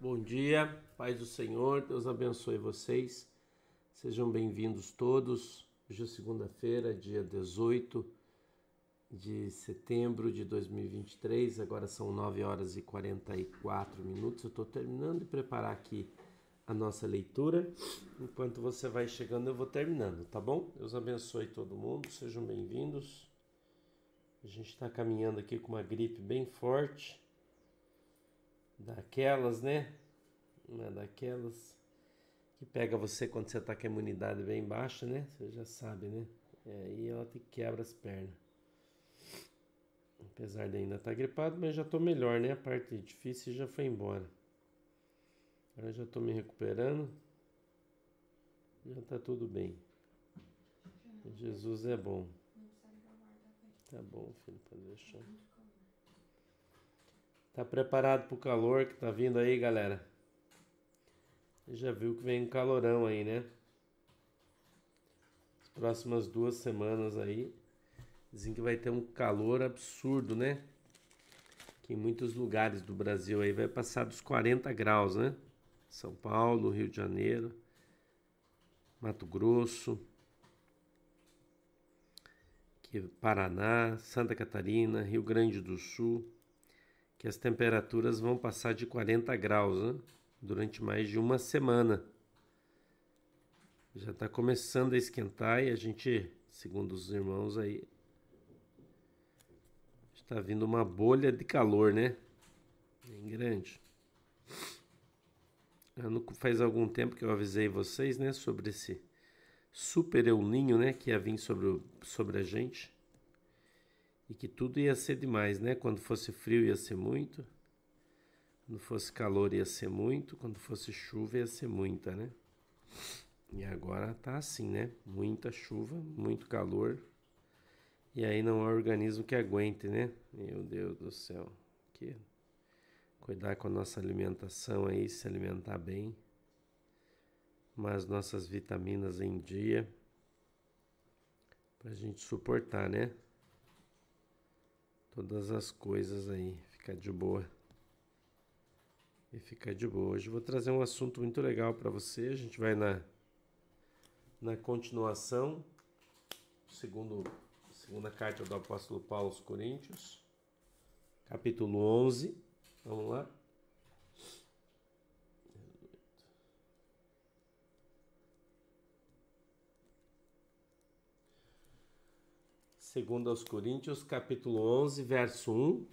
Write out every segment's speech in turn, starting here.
Bom dia, paz do Senhor, Deus abençoe vocês. Sejam bem-vindos todos. Hoje é segunda-feira, dia 18 de setembro de 2023. Agora são 9 horas e 44 minutos. Eu estou terminando de preparar aqui a nossa leitura. Enquanto você vai chegando, eu vou terminando, tá bom? Deus abençoe todo mundo, sejam bem-vindos. A gente está caminhando aqui com uma gripe bem forte daquelas, né? Uma daquelas que pega você quando você tá com a imunidade bem baixa, né? Você já sabe, né? E aí ela te quebra as pernas. Apesar de ainda estar tá gripado, mas já tô melhor, né? A parte difícil já foi embora. Agora já tô me recuperando. Já tá tudo bem. Jesus é bom. Tá bom, filho, pode deixar. Tá preparado pro calor que tá vindo aí, galera? Já viu que vem um calorão aí, né? As próximas duas semanas aí. Dizem que vai ter um calor absurdo, né? Que em muitos lugares do Brasil aí vai passar dos 40 graus, né? São Paulo, Rio de Janeiro, Mato Grosso, Paraná, Santa Catarina, Rio Grande do Sul que as temperaturas vão passar de 40 graus né? durante mais de uma semana. Já está começando a esquentar e a gente, segundo os irmãos aí, está vindo uma bolha de calor, né? Bem grande. Não, faz algum tempo que eu avisei vocês, né, sobre esse super euninho, né, que ia vir sobre, sobre a gente e que tudo ia ser demais, né? Quando fosse frio ia ser muito, quando fosse calor ia ser muito, quando fosse chuva ia ser muita, né? E agora tá assim, né? Muita chuva, muito calor. E aí não há organismo que aguente, né? Meu Deus do céu. Que cuidar com a nossa alimentação aí, se alimentar bem. Mas nossas vitaminas em dia pra gente suportar, né? Todas as coisas aí, ficar de boa. E ficar de boa. Hoje vou trazer um assunto muito legal para você. A gente vai na na continuação, segundo segunda carta do apóstolo Paulo aos Coríntios, capítulo 11. Vamos lá. Segundo aos Coríntios, capítulo 11, verso 1.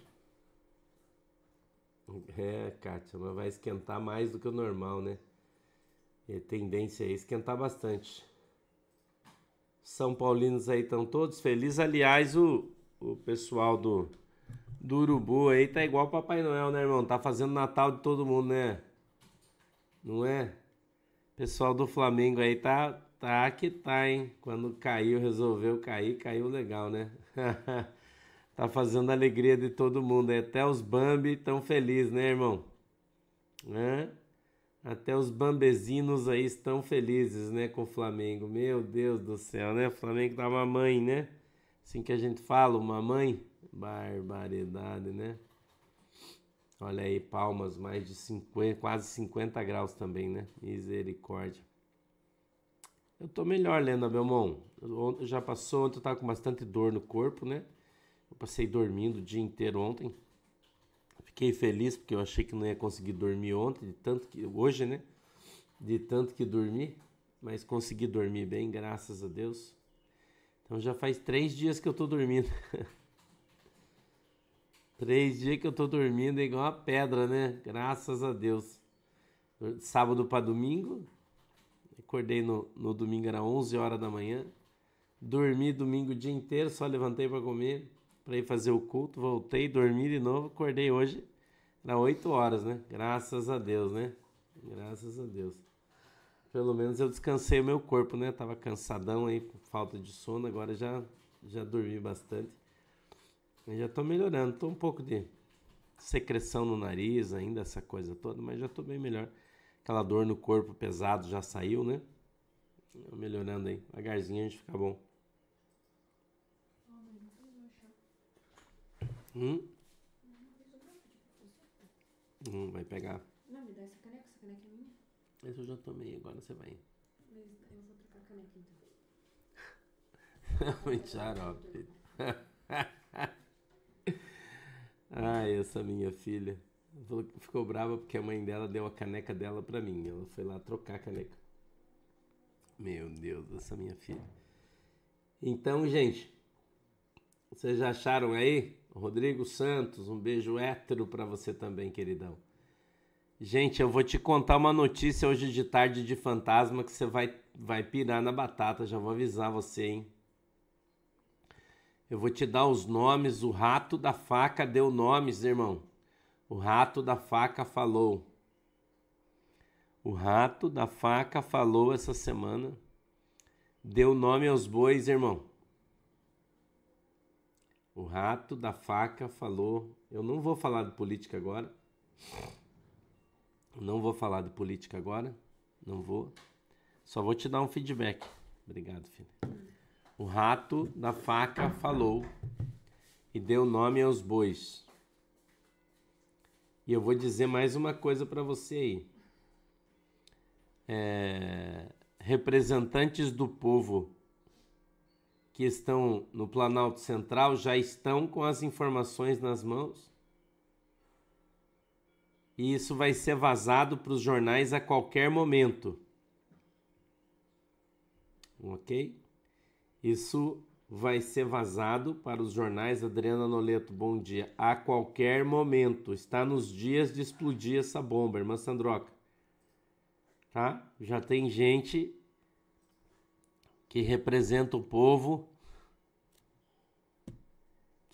É, Kátia, mas vai esquentar mais do que o normal, né? E tendência é esquentar bastante. São Paulinos aí estão todos felizes. Aliás, o, o pessoal do, do Urubu aí tá igual Papai Noel, né, irmão? Tá fazendo Natal de todo mundo, né? Não é? Pessoal do Flamengo aí tá Tá que tá, hein? Quando caiu, resolveu cair, caiu legal, né? tá fazendo a alegria de todo mundo. Até os Bambi estão felizes, né, irmão? Né? Até os bambezinos aí estão felizes, né, com o Flamengo. Meu Deus do céu, né? O Flamengo tá uma mãe, né? Assim que a gente fala, uma mãe. Barbaridade, né? Olha aí, palmas, mais de 50, quase 50 graus também, né? Misericórdia. Eu tô melhor, Lenda Belmont. Ontem já passou, ontem eu tava com bastante dor no corpo, né? Eu passei dormindo o dia inteiro ontem. Fiquei feliz porque eu achei que não ia conseguir dormir ontem, de tanto que hoje, né? De tanto que dormi, mas consegui dormir bem, graças a Deus. Então já faz três dias que eu tô dormindo. três dias que eu tô dormindo é igual a pedra, né? Graças a Deus. Sábado para domingo, Acordei no, no domingo, era 11 horas da manhã. Dormi domingo o dia inteiro, só levantei para comer, para ir fazer o culto. Voltei, dormi de novo. Acordei hoje, era 8 horas, né? Graças a Deus, né? Graças a Deus. Pelo menos eu descansei o meu corpo, né? Tava cansadão aí por falta de sono, agora já, já dormi bastante. Eu já tô melhorando, tô um pouco de secreção no nariz ainda, essa coisa toda, mas já tô bem melhor. Aquela dor no corpo pesado já saiu, né? Melhorando aí. Devagarzinho a gente fica bom. Hum? Hum, vai pegar. Não, me dá essa caneca, essa caneca é minha. Esse eu já tomei, agora você vai. Mas eu vou trocar a caneca então. Muito xarope. Ai, essa minha filha. Ficou brava porque a mãe dela deu a caneca dela pra mim. Ela foi lá trocar a caneca. Meu Deus, essa minha filha. Então, gente, vocês já acharam aí? Rodrigo Santos, um beijo hétero pra você também, queridão. Gente, eu vou te contar uma notícia hoje de tarde de fantasma que você vai, vai pirar na batata, já vou avisar você, hein? Eu vou te dar os nomes, o rato da faca deu nomes, irmão. O rato da faca falou. O rato da faca falou essa semana. Deu nome aos bois, irmão. O rato da faca falou. Eu não vou falar de política agora. Não vou falar de política agora. Não vou. Só vou te dar um feedback. Obrigado, filho. O rato da faca falou e deu nome aos bois. E eu vou dizer mais uma coisa para você aí. É, representantes do povo que estão no Planalto Central já estão com as informações nas mãos. E isso vai ser vazado para os jornais a qualquer momento. Ok? Isso vai ser vazado para os jornais. Adriana Noleto, bom dia. A qualquer momento. Está nos dias de explodir essa bomba, irmã Sandroca. Tá? Já tem gente que representa o povo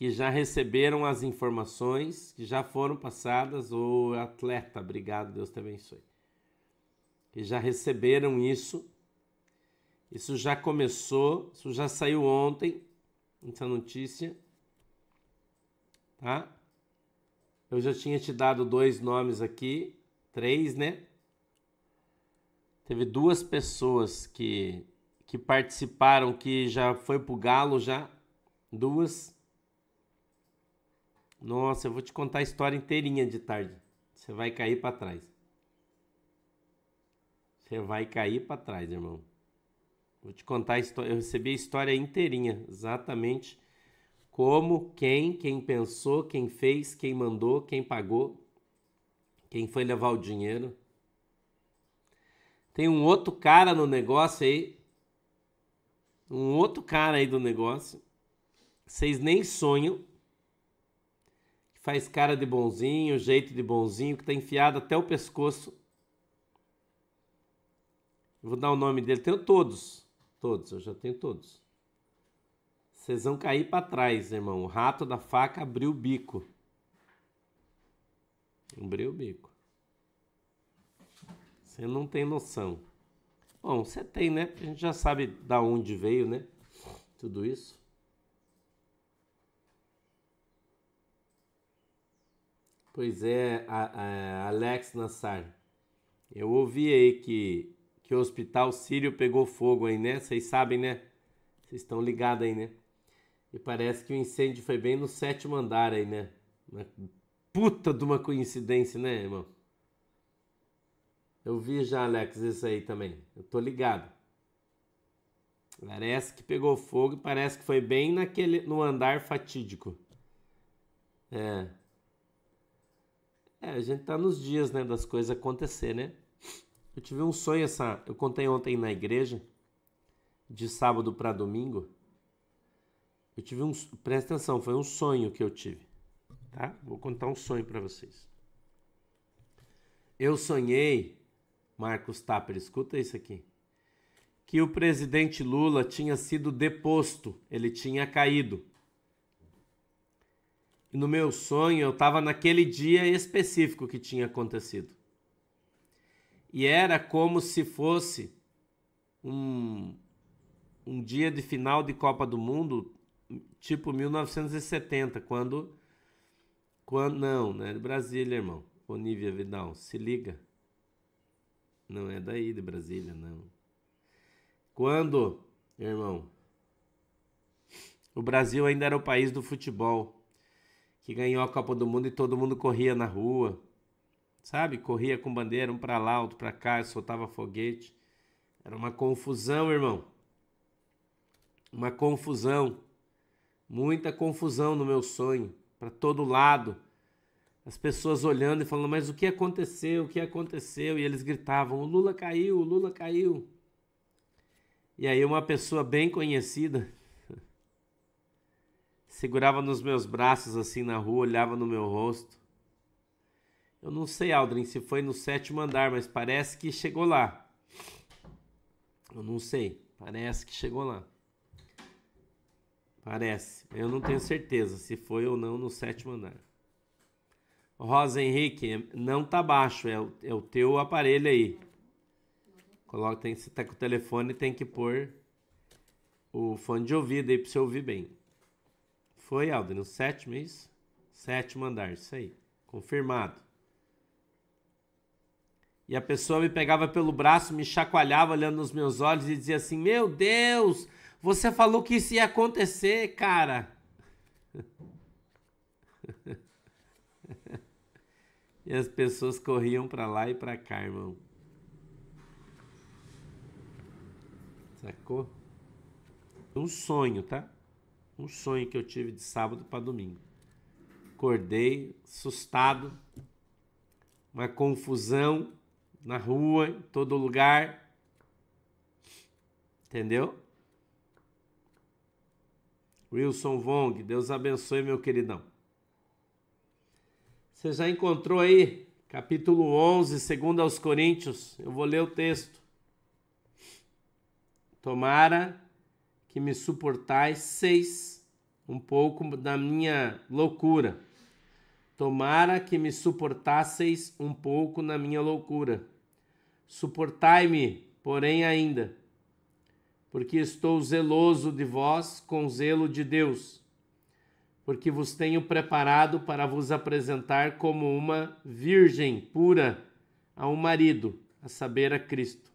que já receberam as informações, que já foram passadas, o atleta, obrigado, Deus te abençoe. Que já receberam isso isso já começou, isso já saiu ontem, essa notícia. Tá? Eu já tinha te dado dois nomes aqui, três, né? Teve duas pessoas que, que participaram, que já foi pro Galo já. Duas. Nossa, eu vou te contar a história inteirinha de tarde. Você vai cair para trás. Você vai cair para trás, irmão. Vou te contar a história. Eu recebi a história inteirinha, exatamente como, quem, quem pensou, quem fez, quem mandou, quem pagou, quem foi levar o dinheiro. Tem um outro cara no negócio aí, um outro cara aí do negócio. Vocês nem sonham. Que faz cara de bonzinho, jeito de bonzinho, que tá enfiado até o pescoço. Vou dar o nome dele. Tenho todos. Todos, eu já tenho todos. Vocês vão cair para trás, irmão. O rato da faca abriu o bico. Abriu o bico. Você não tem noção. Bom, você tem, né? A gente já sabe da onde veio, né? Tudo isso. Pois é, a, a Alex Nassar. Eu ouvi aí que que o Hospital Sírio pegou fogo aí, né? Vocês sabem, né? Vocês estão ligados aí, né? E parece que o incêndio foi bem no sétimo andar aí, né? Uma puta de uma coincidência, né, irmão? Eu vi já, Alex, isso aí também. Eu tô ligado. Parece que pegou fogo e parece que foi bem naquele, no andar fatídico. É. É, a gente tá nos dias, né, das coisas acontecer, né? Eu tive um sonho essa, eu contei ontem na igreja, de sábado para domingo. Eu tive um, presta atenção, foi um sonho que eu tive, tá? Vou contar um sonho para vocês. Eu sonhei, Marcos Tapper, escuta isso aqui, que o presidente Lula tinha sido deposto, ele tinha caído. E no meu sonho eu estava naquele dia específico que tinha acontecido e era como se fosse um, um dia de final de Copa do Mundo, tipo 1970, quando. quando não, não é de Brasília, irmão. Onívia Vidal, se liga. Não é daí de Brasília, não. Quando, irmão, o Brasil ainda era o país do futebol, que ganhou a Copa do Mundo e todo mundo corria na rua sabe? Corria com bandeira um para lá, outro para cá, soltava foguete. Era uma confusão, irmão. Uma confusão. Muita confusão no meu sonho, para todo lado. As pessoas olhando e falando: "Mas o que aconteceu? O que aconteceu?" E eles gritavam: "O Lula caiu, o Lula caiu". E aí uma pessoa bem conhecida segurava nos meus braços assim na rua, olhava no meu rosto. Eu não sei, Aldrin, se foi no sétimo andar, mas parece que chegou lá. Eu não sei, parece que chegou lá. Parece, eu não tenho certeza se foi ou não no sétimo andar. Rosa Henrique, não tá baixo, é o, é o teu aparelho aí. Coloca, tem, você tá com o telefone, tem que pôr o fone de ouvido aí para você ouvir bem. Foi, Aldo, no sétimo, é isso? Sétimo andar, isso aí. Confirmado. E a pessoa me pegava pelo braço, me chacoalhava olhando nos meus olhos e dizia assim: Meu Deus, você falou que isso ia acontecer, cara. e as pessoas corriam para lá e para cá, irmão. Sacou? Um sonho, tá? Um sonho que eu tive de sábado para domingo. Acordei assustado, uma confusão na rua, em todo lugar. Entendeu? Wilson Vong, Deus abençoe, meu queridão. Você já encontrou aí, capítulo 11, segundo aos Coríntios. Eu vou ler o texto. Tomara que me suportais seis um pouco da minha loucura. Tomara que me suportasseis um pouco na minha loucura. Suportai-me, porém, ainda, porque estou zeloso de vós com zelo de Deus, porque vos tenho preparado para vos apresentar como uma virgem pura a um marido, a saber, a Cristo.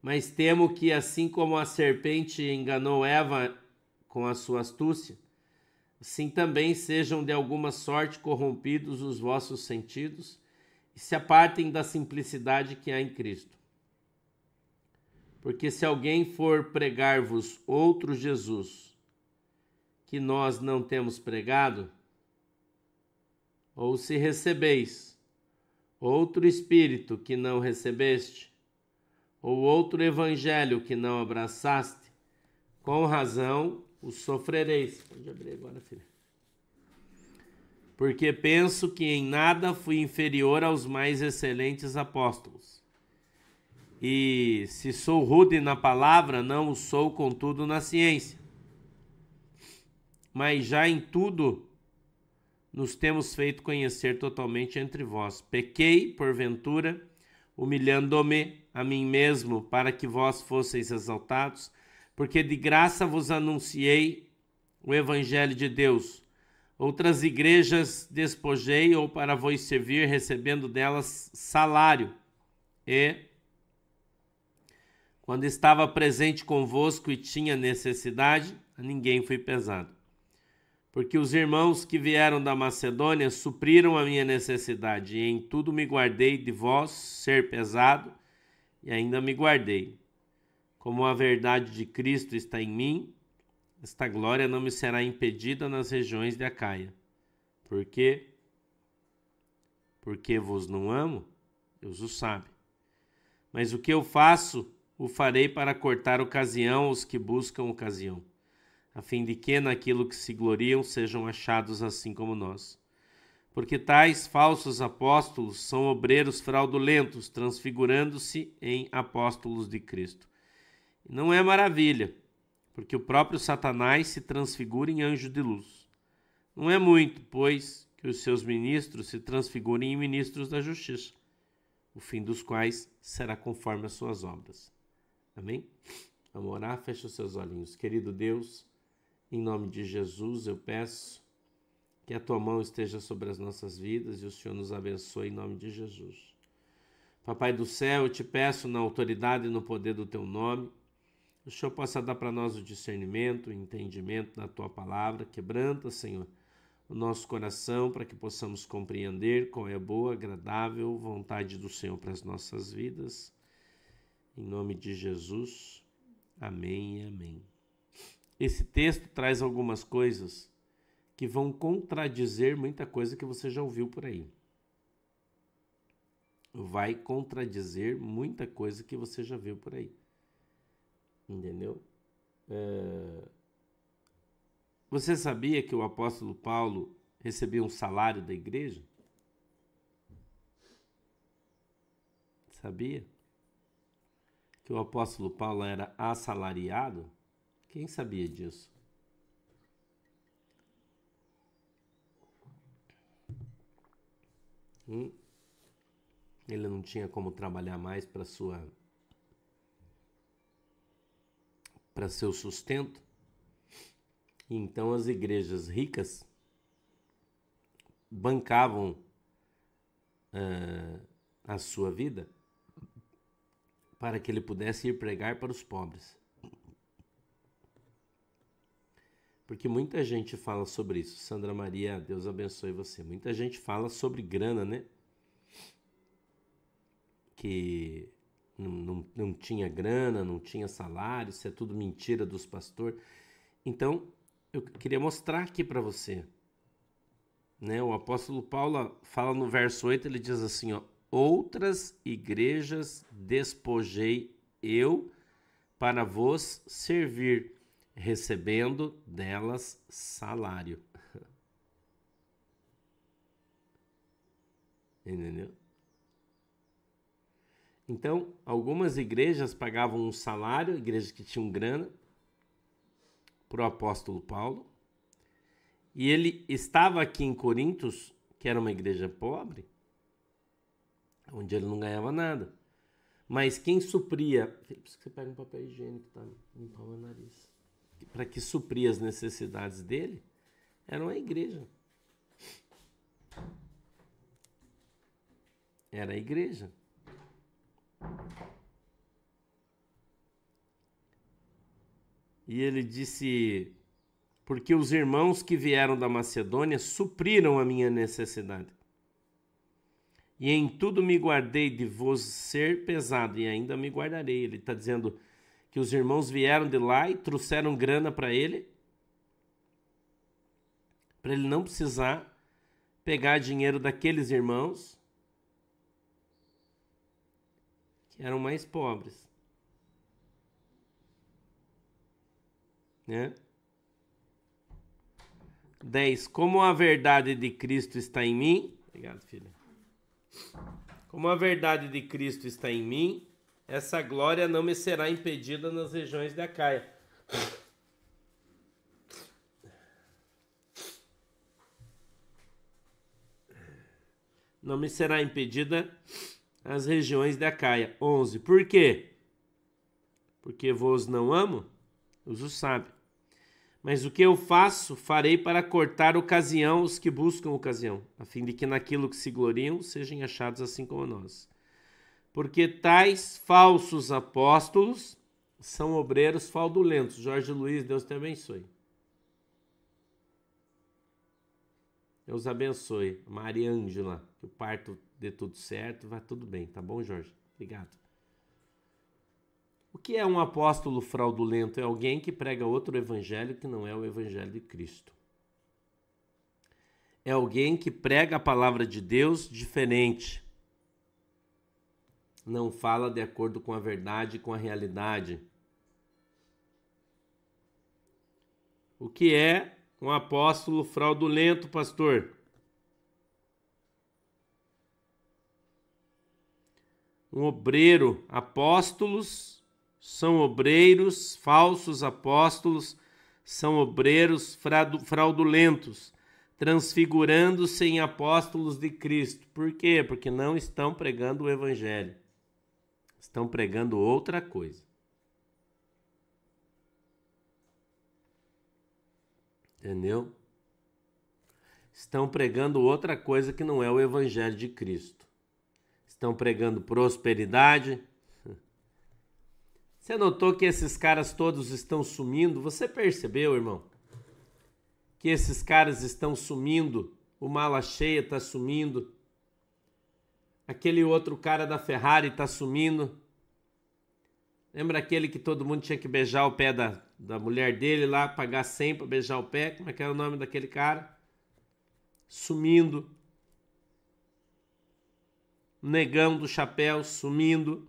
Mas temo que, assim como a serpente enganou Eva com a sua astúcia, assim também sejam de alguma sorte corrompidos os vossos sentidos e se apartem da simplicidade que há em Cristo. Porque se alguém for pregar-vos outro Jesus, que nós não temos pregado, ou se recebeis outro Espírito que não recebeste, ou outro Evangelho que não abraçaste, com razão o sofrereis. Pode abrir agora, filha porque penso que em nada fui inferior aos mais excelentes apóstolos. E se sou rude na palavra, não o sou, contudo, na ciência. Mas já em tudo nos temos feito conhecer totalmente entre vós. Pequei, porventura, humilhando-me a mim mesmo, para que vós fosseis exaltados, porque de graça vos anunciei o Evangelho de Deus Outras igrejas despojei ou para vos servir, recebendo delas salário. E, quando estava presente convosco e tinha necessidade, a ninguém fui pesado. Porque os irmãos que vieram da Macedônia supriram a minha necessidade, e em tudo me guardei de vós ser pesado, e ainda me guardei. Como a verdade de Cristo está em mim, esta glória não me será impedida nas regiões de Acaia. Por quê? Porque vos não amo? Deus o sabe. Mas o que eu faço, o farei para cortar ocasião aos que buscam ocasião, a fim de que naquilo que se gloriam sejam achados assim como nós. Porque tais falsos apóstolos são obreiros fraudulentos, transfigurando-se em apóstolos de Cristo. Não é maravilha porque o próprio Satanás se transfigura em anjo de luz. Não é muito, pois, que os seus ministros se transfigurem em ministros da justiça, o fim dos quais será conforme as suas obras. Amém? Vamos orar, fecha os seus olhinhos. Querido Deus, em nome de Jesus, eu peço que a tua mão esteja sobre as nossas vidas e o Senhor nos abençoe em nome de Jesus. Papai do céu, eu te peço na autoridade e no poder do teu nome, o Senhor possa dar para nós o discernimento, o entendimento da tua palavra. Quebranta, Senhor, o nosso coração para que possamos compreender qual é a boa, agradável vontade do Senhor para as nossas vidas. Em nome de Jesus. Amém e amém. Esse texto traz algumas coisas que vão contradizer muita coisa que você já ouviu por aí. Vai contradizer muita coisa que você já viu por aí. Entendeu? É... Você sabia que o apóstolo Paulo recebia um salário da igreja? Sabia? Que o apóstolo Paulo era assalariado? Quem sabia disso? Hum? Ele não tinha como trabalhar mais para sua para seu sustento. Então as igrejas ricas bancavam uh, a sua vida para que ele pudesse ir pregar para os pobres. Porque muita gente fala sobre isso. Sandra Maria, Deus abençoe você. Muita gente fala sobre grana, né? Que não, não, não tinha grana, não tinha salário, isso é tudo mentira dos pastores. Então, eu queria mostrar aqui para você. Né? O apóstolo Paulo fala no verso 8, ele diz assim, ó, outras igrejas despojei eu para vos servir, recebendo delas salário. Entendeu? Então, algumas igrejas pagavam um salário, igrejas que tinham grana, para o apóstolo Paulo. E ele estava aqui em Corintos, que era uma igreja pobre, onde ele não ganhava nada. Mas quem supria. Isso que você pega um papel higiênico, tá? Limpar o nariz. Para que supria as necessidades dele, era uma igreja. Era a igreja. E ele disse: Porque os irmãos que vieram da Macedônia supriram a minha necessidade. E em tudo me guardei de vos ser pesado, e ainda me guardarei. Ele está dizendo que os irmãos vieram de lá e trouxeram grana para ele, para ele não precisar pegar dinheiro daqueles irmãos que eram mais pobres. Né? 10. Como a verdade de Cristo está em mim. Obrigado, filha. Como a verdade de Cristo está em mim, essa glória não me será impedida nas regiões da Caia. Não me será impedida as regiões da Caia. 11. Por quê? Porque vos não amo? Os o sabe. Mas o que eu faço, farei para cortar ocasião os que buscam ocasião, a fim de que naquilo que se gloriam sejam achados assim como nós. Porque tais falsos apóstolos são obreiros fraudulentos. Jorge Luiz, Deus te abençoe. Deus abençoe. Maria Ângela, que o parto dê tudo certo, vai tudo bem, tá bom, Jorge? Obrigado. O que é um apóstolo fraudulento? É alguém que prega outro evangelho que não é o evangelho de Cristo. É alguém que prega a palavra de Deus diferente. Não fala de acordo com a verdade, com a realidade. O que é um apóstolo fraudulento, pastor? Um obreiro, apóstolos são obreiros, falsos apóstolos, são obreiros fraudulentos, transfigurando-se em apóstolos de Cristo. Por quê? Porque não estão pregando o Evangelho, estão pregando outra coisa. Entendeu? Estão pregando outra coisa que não é o Evangelho de Cristo. Estão pregando prosperidade, você notou que esses caras todos estão sumindo? Você percebeu, irmão? que esses caras estão sumindo, o mala cheia está sumindo, aquele outro cara da Ferrari está sumindo. Lembra aquele que todo mundo tinha que beijar o pé da, da mulher dele lá, pagar 100 para beijar o pé? Como é que era o nome daquele cara? Sumindo. Negão do chapéu sumindo.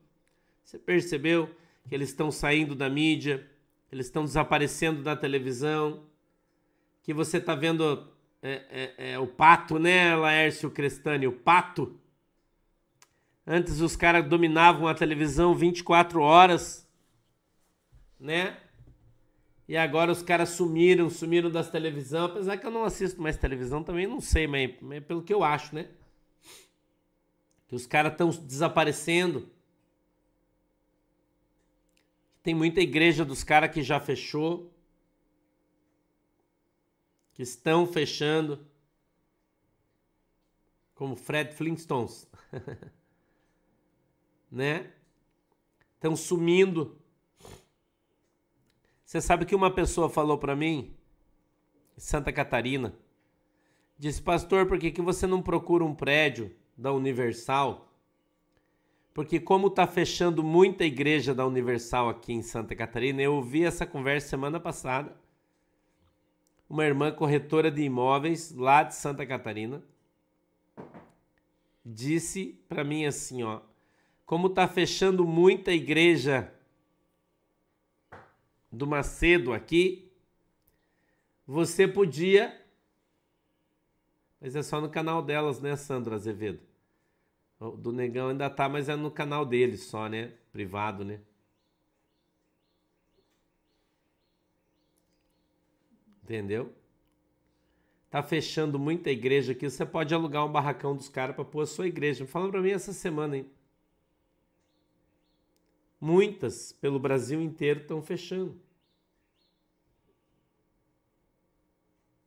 Você percebeu que eles estão saindo da mídia, eles estão desaparecendo da televisão, que você está vendo é, é, é, o pato, né, Laércio Crestani? O pato Antes os caras dominavam a televisão 24 horas, né? E agora os caras sumiram, sumiram das televisão. Apesar que eu não assisto mais televisão também, não sei, mas, mas pelo que eu acho, né? Que os caras estão desaparecendo. Tem muita igreja dos caras que já fechou. Que estão fechando. Como Fred Flintstones. né? Estão sumindo. Você sabe que uma pessoa falou para mim, Santa Catarina, disse: Pastor, por que, que você não procura um prédio da Universal? Porque, como está fechando muita igreja da Universal aqui em Santa Catarina, eu ouvi essa conversa semana passada. Uma irmã corretora de imóveis lá de Santa Catarina disse para mim assim: ó, como está fechando muita igreja do Macedo aqui, você podia. Mas é só no canal delas, né, Sandra Azevedo? O do Negão ainda tá, mas é no canal deles só, né? Privado, né? Entendeu? Tá fechando muita igreja aqui. Você pode alugar um barracão dos caras para pôr a sua igreja. Falando para mim essa semana, hein? Muitas pelo Brasil inteiro estão fechando.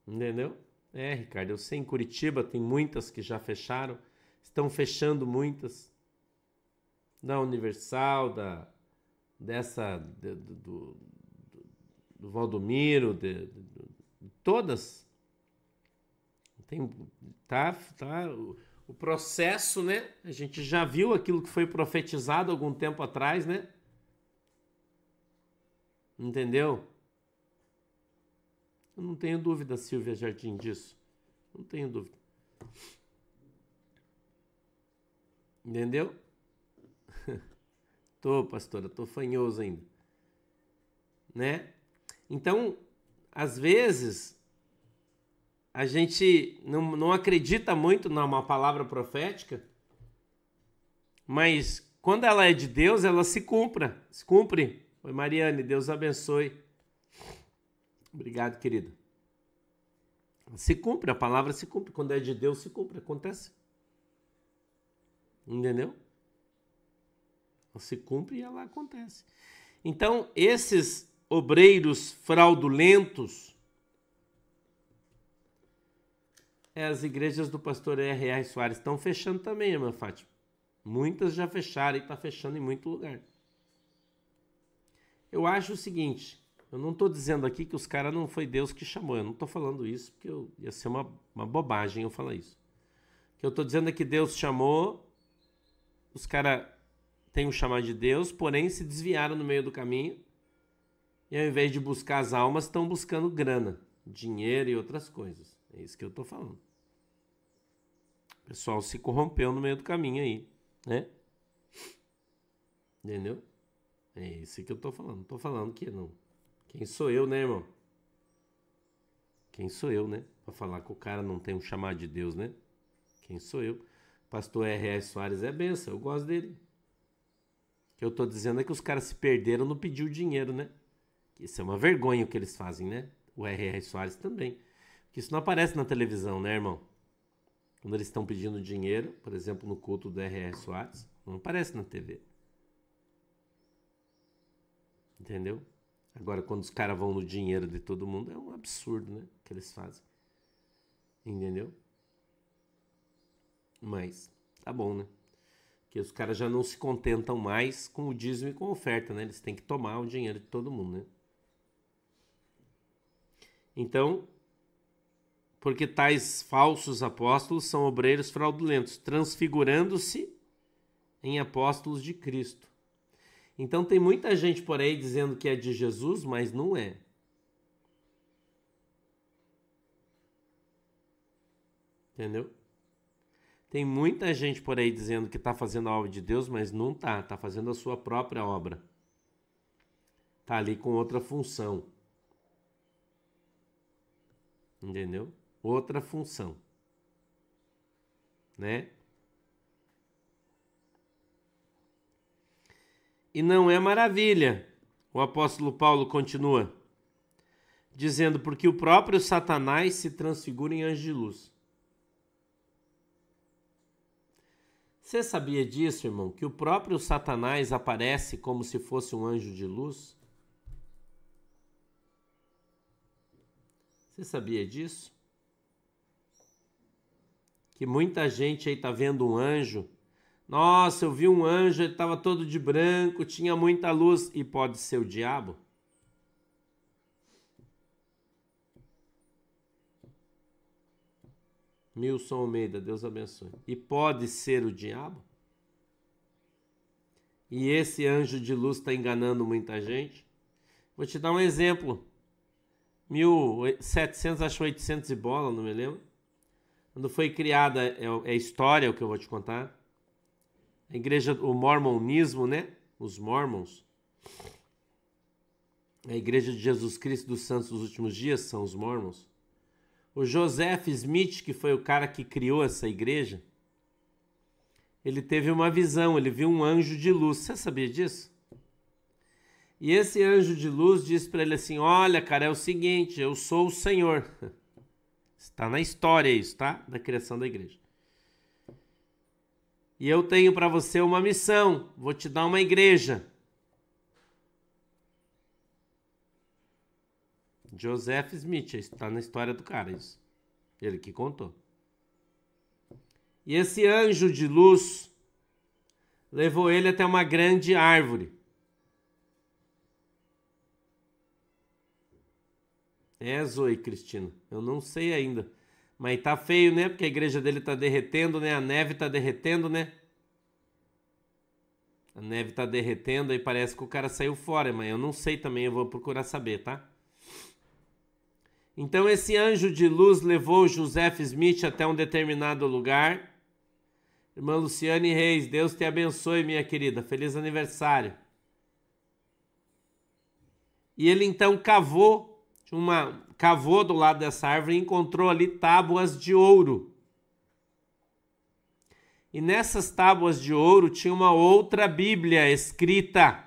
Entendeu? É, Ricardo, eu sei em Curitiba tem muitas que já fecharam, estão fechando muitas. Da Universal, da dessa de, do, do, do Valdomiro, de, de, todas. Tem, tá, tá, o processo, né? A gente já viu aquilo que foi profetizado algum tempo atrás, né? Entendeu? Eu não tenho dúvida, Silvia Jardim, disso. Não tenho dúvida. Entendeu? tô, pastora, tô fanhoso ainda. Né? Então, às vezes, a gente não, não acredita muito numa palavra profética, mas quando ela é de Deus, ela se cumpra, se cumpre. Oi, Mariane, Deus abençoe. Obrigado, querida. Se cumpre, a palavra se cumpre. Quando é de Deus, se cumpre, acontece. Entendeu? Se cumpre e ela acontece. Então, esses obreiros fraudulentos, é, as igrejas do pastor R.R. Soares estão fechando também, irmã Fátima. Muitas já fecharam e está fechando em muito lugar. Eu acho o seguinte, eu não estou dizendo aqui que os caras não foi Deus que chamou, eu não estou falando isso porque eu, ia ser uma, uma bobagem eu falar isso. O que eu estou dizendo é que Deus chamou, os caras têm o chamado de Deus, porém se desviaram no meio do caminho e ao invés de buscar as almas, estão buscando grana, dinheiro e outras coisas. É isso que eu estou falando. O pessoal se corrompeu no meio do caminho aí, né? Entendeu? É isso que eu estou falando. Não tô falando que não. Quem sou eu, né, irmão? Quem sou eu, né? Para falar que o cara não tem um chamado de Deus, né? Quem sou eu? Pastor R.S. Soares é benção, eu gosto dele. O que eu tô dizendo é que os caras se perderam no pedir o dinheiro, né? Isso é uma vergonha o que eles fazem, né? O R.R. Soares também. Que isso não aparece na televisão, né, irmão? Quando eles estão pedindo dinheiro, por exemplo, no culto do R.R. Soares, não aparece na TV. Entendeu? Agora, quando os caras vão no dinheiro de todo mundo, é um absurdo, né? Que eles fazem. Entendeu? Mas, tá bom, né? Que os caras já não se contentam mais com o dízimo e com a oferta, né? Eles têm que tomar o dinheiro de todo mundo, né? Então, porque tais falsos apóstolos são obreiros fraudulentos, transfigurando-se em apóstolos de Cristo. Então tem muita gente por aí dizendo que é de Jesus, mas não é. Entendeu? Tem muita gente por aí dizendo que está fazendo a obra de Deus, mas não está, está fazendo a sua própria obra. Está ali com outra função. Entendeu? Outra função. Né? E não é maravilha. O apóstolo Paulo continua dizendo porque o próprio Satanás se transfigura em anjo de luz. Você sabia disso, irmão? Que o próprio Satanás aparece como se fosse um anjo de luz? Você sabia disso? Que muita gente aí tá vendo um anjo. Nossa, eu vi um anjo, ele estava todo de branco, tinha muita luz e pode ser o diabo? Milson Almeida, Deus abençoe. E pode ser o diabo? E esse anjo de luz está enganando muita gente? Vou te dar um exemplo. 1700, acho 800 e bola, não me lembro. Quando foi criada, é, é história o que eu vou te contar. A igreja, o mormonismo, né? Os mormons. A igreja de Jesus Cristo dos Santos dos Últimos Dias são os mormons. O Joseph Smith, que foi o cara que criou essa igreja, ele teve uma visão, ele viu um anjo de luz. Você sabia disso? E esse anjo de luz disse para ele assim: Olha, cara, é o seguinte, eu sou o Senhor. Está na história isso, tá? Da criação da igreja. E eu tenho para você uma missão. Vou te dar uma igreja. Joseph Smith, está na história do cara isso. Ele que contou. E esse anjo de luz levou ele até uma grande árvore. É, Zoe Cristina, eu não sei ainda. Mas tá feio, né? Porque a igreja dele tá derretendo, né? A neve tá derretendo, né? A neve tá derretendo e parece que o cara saiu fora, mas eu não sei também, eu vou procurar saber, tá? Então esse anjo de luz levou Joseph Smith até um determinado lugar. Irmã Luciane Reis, Deus te abençoe, minha querida. Feliz aniversário. E ele então cavou, uma, cavou do lado dessa árvore e encontrou ali tábuas de ouro. E nessas tábuas de ouro tinha uma outra Bíblia escrita.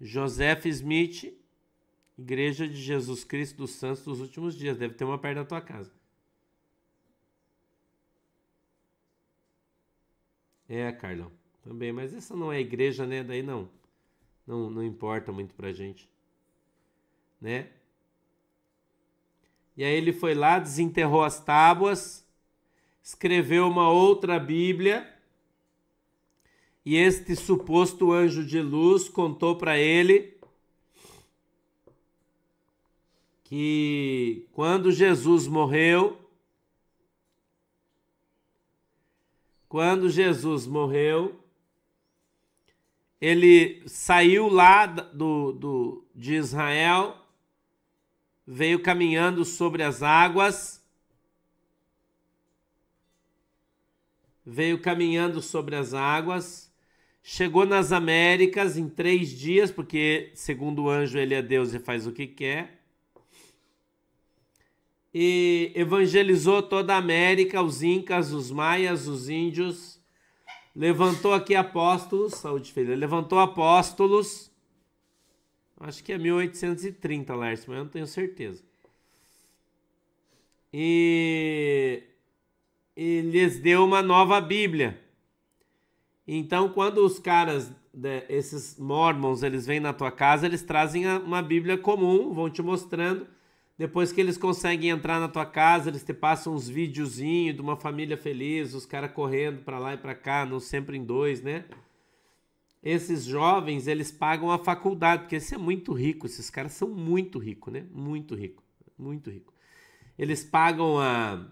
Joseph Smith, Igreja de Jesus Cristo dos Santos dos Últimos Dias. Deve ter uma perto da tua casa. É, Carlão. Também, mas essa não é igreja, né? Daí não. Não, não importa muito pra gente. Né? E aí ele foi lá, desenterrou as tábuas, escreveu uma outra Bíblia e este suposto anjo de luz contou para ele que quando Jesus morreu, quando Jesus morreu, ele saiu lá do, do, de Israel, veio caminhando sobre as águas, veio caminhando sobre as águas, Chegou nas Américas em três dias, porque, segundo o anjo, ele é Deus e faz o que quer. E evangelizou toda a América, os Incas, os Maias, os Índios. Levantou aqui apóstolos, saúde filha, levantou apóstolos. Acho que é 1830, Lércio, mas eu não tenho certeza. E, e lhes deu uma nova Bíblia. Então, quando os caras, né, esses mormons, eles vêm na tua casa, eles trazem uma Bíblia comum, vão te mostrando. Depois que eles conseguem entrar na tua casa, eles te passam uns videozinhos de uma família feliz, os caras correndo para lá e para cá, não sempre em dois, né? esses jovens, eles pagam a faculdade, porque esse é muito rico, esses caras são muito ricos, né? Muito rico, muito rico. Eles pagam a,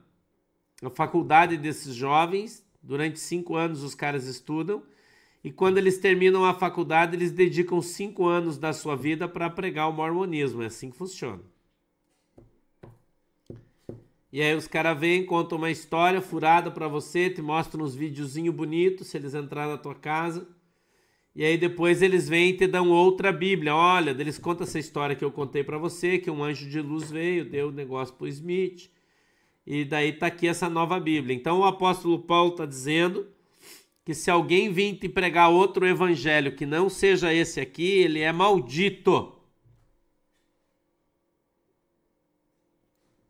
a faculdade desses jovens, durante cinco anos os caras estudam, e quando eles terminam a faculdade, eles dedicam cinco anos da sua vida para pregar o mormonismo, é assim que funciona. E aí os caras vêm, contam uma história furada para você, te mostram uns videozinhos bonitos, se eles entrarem na tua casa e aí depois eles vêm e te dão outra Bíblia. Olha, eles contam essa história que eu contei para você, que um anjo de luz veio, deu o negócio para o Smith. E daí tá aqui essa nova Bíblia. Então o apóstolo Paulo está dizendo que se alguém vir te pregar outro evangelho que não seja esse aqui, ele é maldito.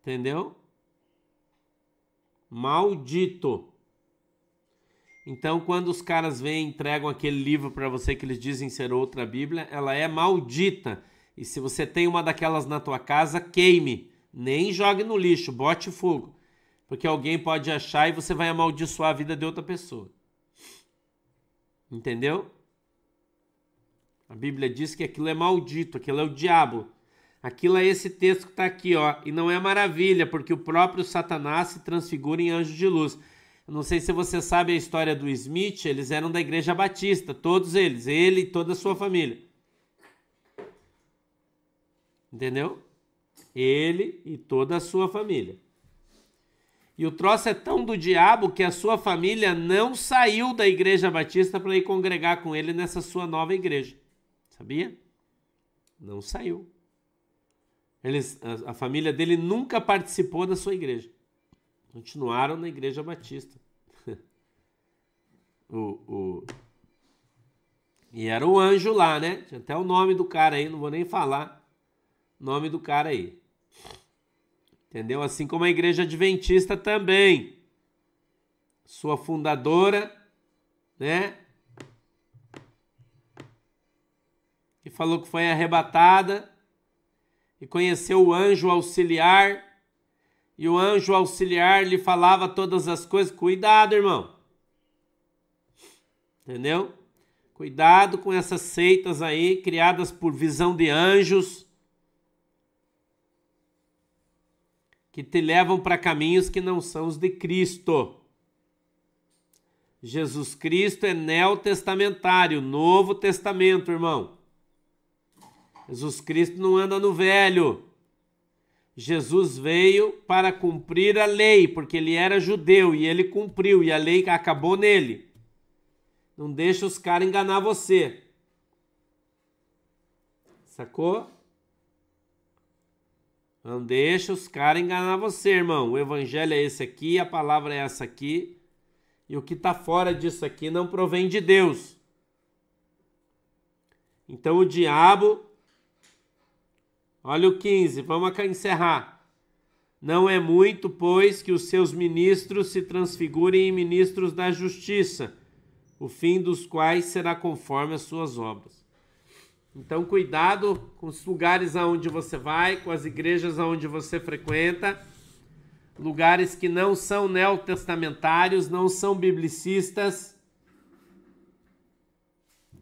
Entendeu? Maldito. Então, quando os caras vêm e entregam aquele livro para você que eles dizem ser outra Bíblia, ela é maldita. E se você tem uma daquelas na tua casa, queime. Nem jogue no lixo, bote fogo. Porque alguém pode achar e você vai amaldiçoar a vida de outra pessoa. Entendeu? A Bíblia diz que aquilo é maldito, aquilo é o diabo. Aquilo é esse texto que está aqui, ó. E não é maravilha, porque o próprio Satanás se transfigura em anjo de luz. Não sei se você sabe a história do Smith, eles eram da Igreja Batista, todos eles, ele e toda a sua família. Entendeu? Ele e toda a sua família. E o troço é tão do diabo que a sua família não saiu da Igreja Batista para ir congregar com ele nessa sua nova igreja. Sabia? Não saiu. Eles, a, a família dele nunca participou da sua igreja. Continuaram na Igreja Batista. o, o... E era o anjo lá, né? Tinha até o nome do cara aí, não vou nem falar nome do cara aí. Entendeu? Assim como a Igreja Adventista também. Sua fundadora, né? Que falou que foi arrebatada e conheceu o anjo auxiliar e o anjo auxiliar lhe falava todas as coisas. Cuidado, irmão. Entendeu? Cuidado com essas seitas aí criadas por visão de anjos que te levam para caminhos que não são os de Cristo. Jesus Cristo é neotestamentário, Novo Testamento, irmão. Jesus Cristo não anda no velho. Jesus veio para cumprir a lei, porque ele era judeu e ele cumpriu e a lei acabou nele. Não deixa os caras enganar você. Sacou? Não deixa os caras enganar você, irmão. O evangelho é esse aqui, a palavra é essa aqui. E o que está fora disso aqui não provém de Deus. Então o diabo Olha o 15, vamos encerrar. Não é muito, pois, que os seus ministros se transfigurem em ministros da justiça, o fim dos quais será conforme as suas obras. Então, cuidado com os lugares aonde você vai, com as igrejas aonde você frequenta, lugares que não são neotestamentários, não são biblicistas.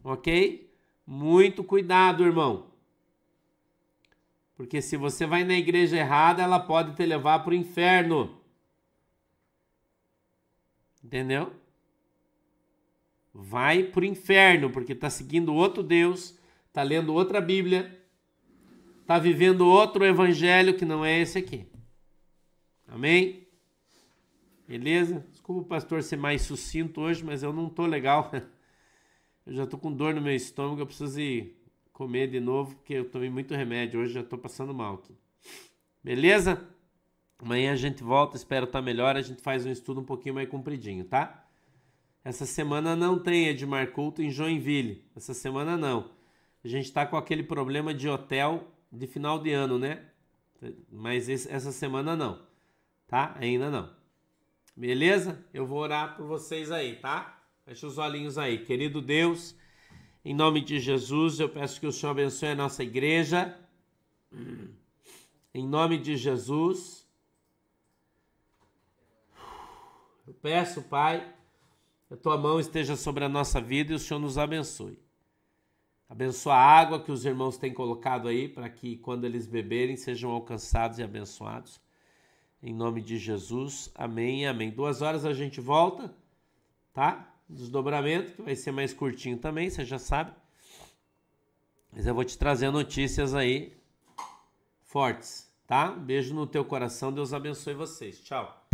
Ok? Muito cuidado, irmão. Porque se você vai na igreja errada, ela pode te levar para o inferno. Entendeu? Vai para o inferno, porque está seguindo outro Deus, está lendo outra Bíblia, está vivendo outro evangelho que não é esse aqui. Amém? Beleza? Desculpa o pastor ser mais sucinto hoje, mas eu não estou legal. Eu já estou com dor no meu estômago, eu preciso ir comer de novo, porque eu tomei muito remédio. Hoje já estou passando mal aqui. Beleza? Amanhã a gente volta, espero estar tá melhor. A gente faz um estudo um pouquinho mais compridinho, tá? Essa semana não tem Edmar Culto em Joinville. Essa semana não. A gente está com aquele problema de hotel de final de ano, né? Mas esse, essa semana não. Tá? Ainda não. Beleza? Eu vou orar por vocês aí, tá? Fecha os olhinhos aí. Querido Deus. Em nome de Jesus, eu peço que o Senhor abençoe a nossa igreja. Em nome de Jesus. Eu peço, Pai, que a tua mão esteja sobre a nossa vida e o Senhor nos abençoe. Abençoa a água que os irmãos têm colocado aí para que quando eles beberem sejam alcançados e abençoados. Em nome de Jesus. Amém amém. Duas horas a gente volta, tá? Desdobramento, que vai ser mais curtinho também, você já sabe. Mas eu vou te trazer notícias aí fortes, tá? beijo no teu coração. Deus abençoe vocês. Tchau.